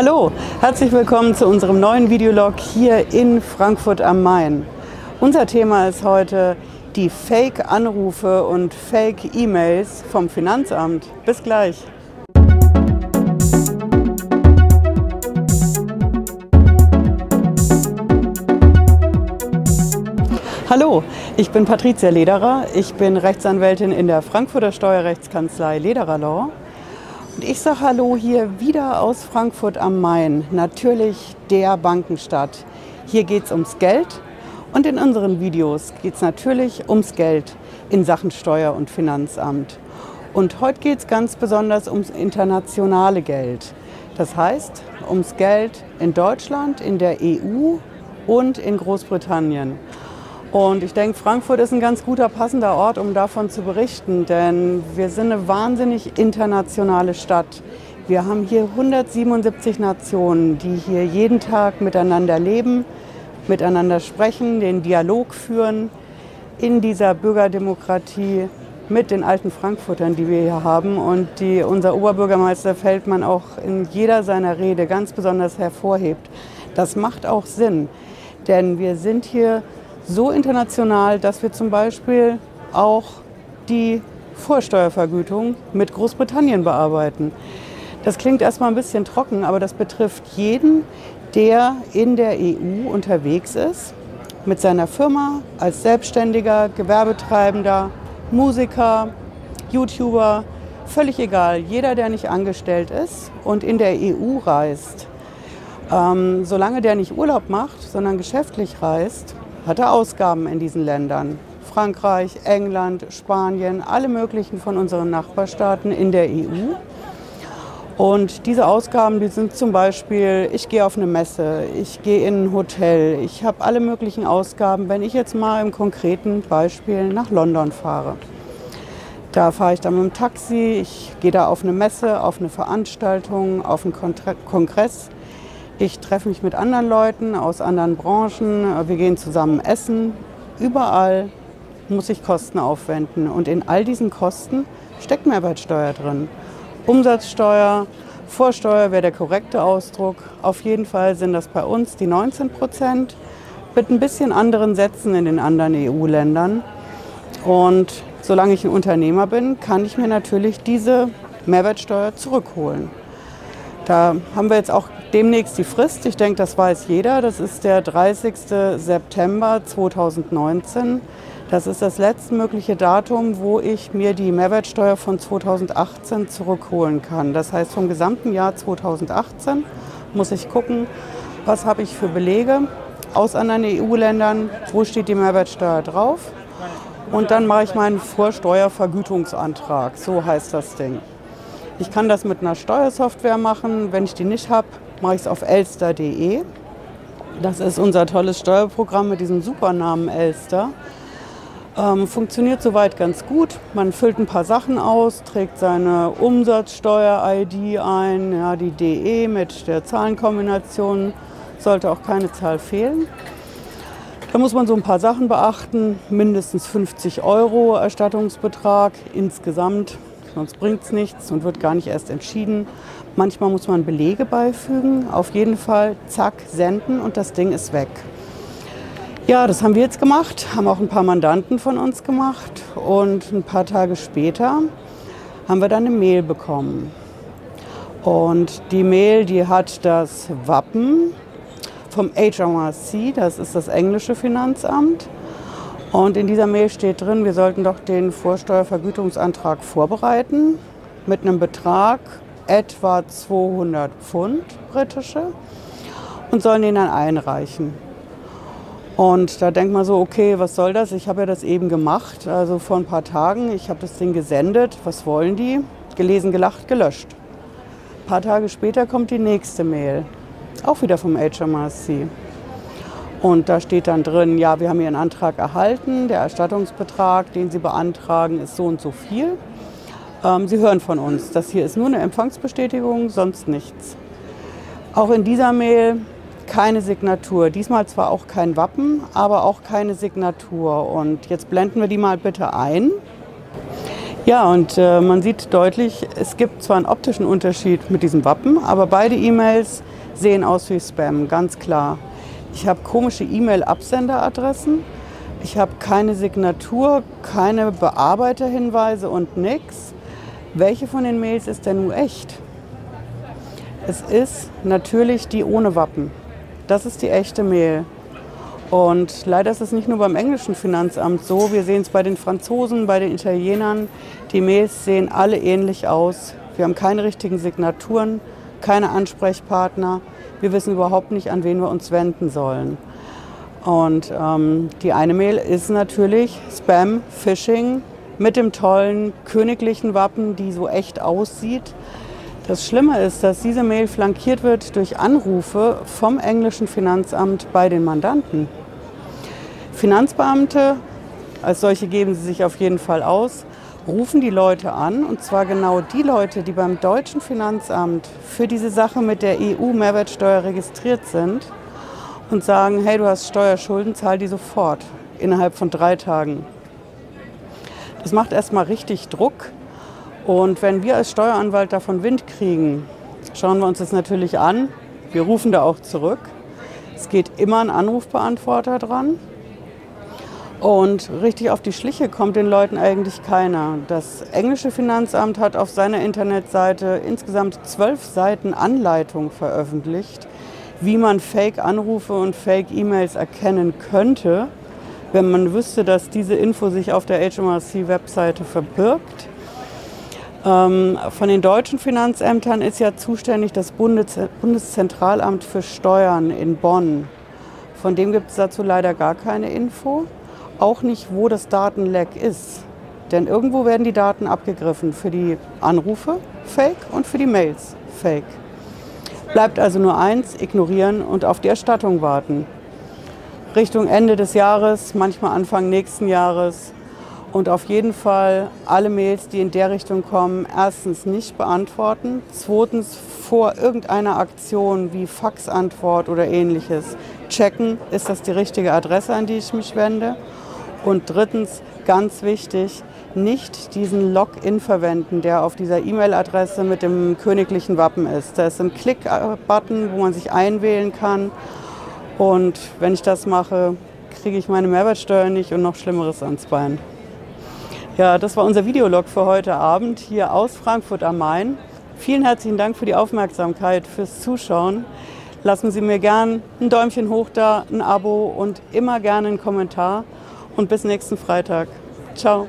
Hallo, herzlich willkommen zu unserem neuen Videolog hier in Frankfurt am Main. Unser Thema ist heute die Fake-Anrufe und Fake-E-Mails vom Finanzamt. Bis gleich. Hallo, ich bin Patricia Lederer. Ich bin Rechtsanwältin in der Frankfurter Steuerrechtskanzlei Lederer Law. Und ich sage Hallo hier wieder aus Frankfurt am Main, natürlich der Bankenstadt. Hier geht es ums Geld und in unseren Videos geht es natürlich ums Geld in Sachen Steuer- und Finanzamt. Und heute geht es ganz besonders ums internationale Geld. Das heißt, ums Geld in Deutschland, in der EU und in Großbritannien. Und ich denke, Frankfurt ist ein ganz guter, passender Ort, um davon zu berichten, denn wir sind eine wahnsinnig internationale Stadt. Wir haben hier 177 Nationen, die hier jeden Tag miteinander leben, miteinander sprechen, den Dialog führen in dieser Bürgerdemokratie mit den alten Frankfurtern, die wir hier haben und die unser Oberbürgermeister Feldmann auch in jeder seiner Rede ganz besonders hervorhebt. Das macht auch Sinn, denn wir sind hier so international, dass wir zum Beispiel auch die Vorsteuervergütung mit Großbritannien bearbeiten. Das klingt erstmal ein bisschen trocken, aber das betrifft jeden, der in der EU unterwegs ist, mit seiner Firma, als Selbstständiger, Gewerbetreibender, Musiker, YouTuber, völlig egal. Jeder, der nicht angestellt ist und in der EU reist, ähm, solange der nicht Urlaub macht, sondern geschäftlich reist, hat er Ausgaben in diesen Ländern. Frankreich, England, Spanien, alle möglichen von unseren Nachbarstaaten in der EU. Und diese Ausgaben, die sind zum Beispiel, ich gehe auf eine Messe, ich gehe in ein Hotel, ich habe alle möglichen Ausgaben, wenn ich jetzt mal im konkreten Beispiel nach London fahre. Da fahre ich dann mit dem Taxi, ich gehe da auf eine Messe, auf eine Veranstaltung, auf einen Kongress. Ich treffe mich mit anderen Leuten aus anderen Branchen. Wir gehen zusammen essen. Überall muss ich Kosten aufwenden. Und in all diesen Kosten steckt Mehrwertsteuer drin. Umsatzsteuer, Vorsteuer wäre der korrekte Ausdruck. Auf jeden Fall sind das bei uns die 19 Prozent mit ein bisschen anderen Sätzen in den anderen EU-Ländern. Und solange ich ein Unternehmer bin, kann ich mir natürlich diese Mehrwertsteuer zurückholen. Da haben wir jetzt auch demnächst die Frist. Ich denke, das weiß jeder. Das ist der 30. September 2019. Das ist das letztmögliche Datum, wo ich mir die Mehrwertsteuer von 2018 zurückholen kann. Das heißt, vom gesamten Jahr 2018 muss ich gucken, was habe ich für Belege aus anderen EU-Ländern, wo steht die Mehrwertsteuer drauf. Und dann mache ich meinen Vorsteuervergütungsantrag. So heißt das Ding. Ich kann das mit einer Steuersoftware machen. Wenn ich die nicht habe, mache ich es auf elster.de. Das ist unser tolles Steuerprogramm mit diesem Supernamen Elster. Ähm, funktioniert soweit ganz gut. Man füllt ein paar Sachen aus, trägt seine Umsatzsteuer-ID ein, ja, die DE mit der Zahlenkombination. Sollte auch keine Zahl fehlen. Da muss man so ein paar Sachen beachten. Mindestens 50 Euro Erstattungsbetrag insgesamt sonst bringt es nichts und wird gar nicht erst entschieden. Manchmal muss man Belege beifügen, auf jeden Fall, zack, senden und das Ding ist weg. Ja, das haben wir jetzt gemacht, haben auch ein paar Mandanten von uns gemacht und ein paar Tage später haben wir dann eine Mail bekommen. Und die Mail, die hat das Wappen vom HMRC, das ist das englische Finanzamt. Und in dieser Mail steht drin, wir sollten doch den Vorsteuervergütungsantrag vorbereiten mit einem Betrag etwa 200 Pfund britische und sollen den dann einreichen. Und da denkt man so, okay, was soll das? Ich habe ja das eben gemacht, also vor ein paar Tagen. Ich habe das Ding gesendet. Was wollen die? Gelesen, gelacht, gelöscht. Ein paar Tage später kommt die nächste Mail, auch wieder vom HMRC. Und da steht dann drin, ja, wir haben Ihren Antrag erhalten, der Erstattungsbetrag, den Sie beantragen, ist so und so viel. Ähm, Sie hören von uns, das hier ist nur eine Empfangsbestätigung, sonst nichts. Auch in dieser Mail keine Signatur. Diesmal zwar auch kein Wappen, aber auch keine Signatur. Und jetzt blenden wir die mal bitte ein. Ja, und äh, man sieht deutlich, es gibt zwar einen optischen Unterschied mit diesem Wappen, aber beide E-Mails sehen aus wie Spam, ganz klar. Ich habe komische E-Mail-Absenderadressen. Ich habe keine Signatur, keine Bearbeiterhinweise und nichts. Welche von den Mails ist denn nun echt? Es ist natürlich die ohne Wappen. Das ist die echte Mail. Und leider ist es nicht nur beim englischen Finanzamt so. Wir sehen es bei den Franzosen, bei den Italienern. Die Mails sehen alle ähnlich aus. Wir haben keine richtigen Signaturen, keine Ansprechpartner. Wir wissen überhaupt nicht, an wen wir uns wenden sollen. Und ähm, die eine Mail ist natürlich Spam, Phishing mit dem tollen königlichen Wappen, die so echt aussieht. Das Schlimme ist, dass diese Mail flankiert wird durch Anrufe vom englischen Finanzamt bei den Mandanten. Finanzbeamte, als solche geben sie sich auf jeden Fall aus, rufen die Leute an, und zwar genau die Leute, die beim deutschen Finanzamt für diese Sache mit der EU-Mehrwertsteuer registriert sind und sagen, hey, du hast Steuerschulden, zahl die sofort innerhalb von drei Tagen. Das macht erstmal richtig Druck. Und wenn wir als Steueranwalt davon Wind kriegen, schauen wir uns das natürlich an. Wir rufen da auch zurück. Es geht immer ein Anrufbeantworter dran. Und richtig auf die Schliche kommt den Leuten eigentlich keiner. Das englische Finanzamt hat auf seiner Internetseite insgesamt zwölf Seiten Anleitung veröffentlicht, wie man Fake-Anrufe und Fake-E-Mails erkennen könnte, wenn man wüsste, dass diese Info sich auf der HMRC-Webseite verbirgt. Ähm, von den deutschen Finanzämtern ist ja zuständig das Bundes Bundeszentralamt für Steuern in Bonn. Von dem gibt es dazu leider gar keine Info. Auch nicht, wo das Datenleck ist. Denn irgendwo werden die Daten abgegriffen für die Anrufe, fake, und für die Mails, fake. Bleibt also nur eins, ignorieren und auf die Erstattung warten. Richtung Ende des Jahres, manchmal Anfang nächsten Jahres. Und auf jeden Fall alle Mails, die in der Richtung kommen, erstens nicht beantworten, zweitens vor irgendeiner Aktion wie Faxantwort oder ähnliches checken, ist das die richtige Adresse, an die ich mich wende. Und drittens, ganz wichtig, nicht diesen Login verwenden, der auf dieser E-Mail-Adresse mit dem königlichen Wappen ist. Da ist ein Klick-Button, wo man sich einwählen kann. Und wenn ich das mache, kriege ich meine Mehrwertsteuer nicht und noch Schlimmeres ans Bein. Ja, das war unser Videolog für heute Abend hier aus Frankfurt am Main. Vielen herzlichen Dank für die Aufmerksamkeit, fürs Zuschauen. Lassen Sie mir gern ein Däumchen hoch da, ein Abo und immer gerne einen Kommentar. Und bis nächsten Freitag. Ciao.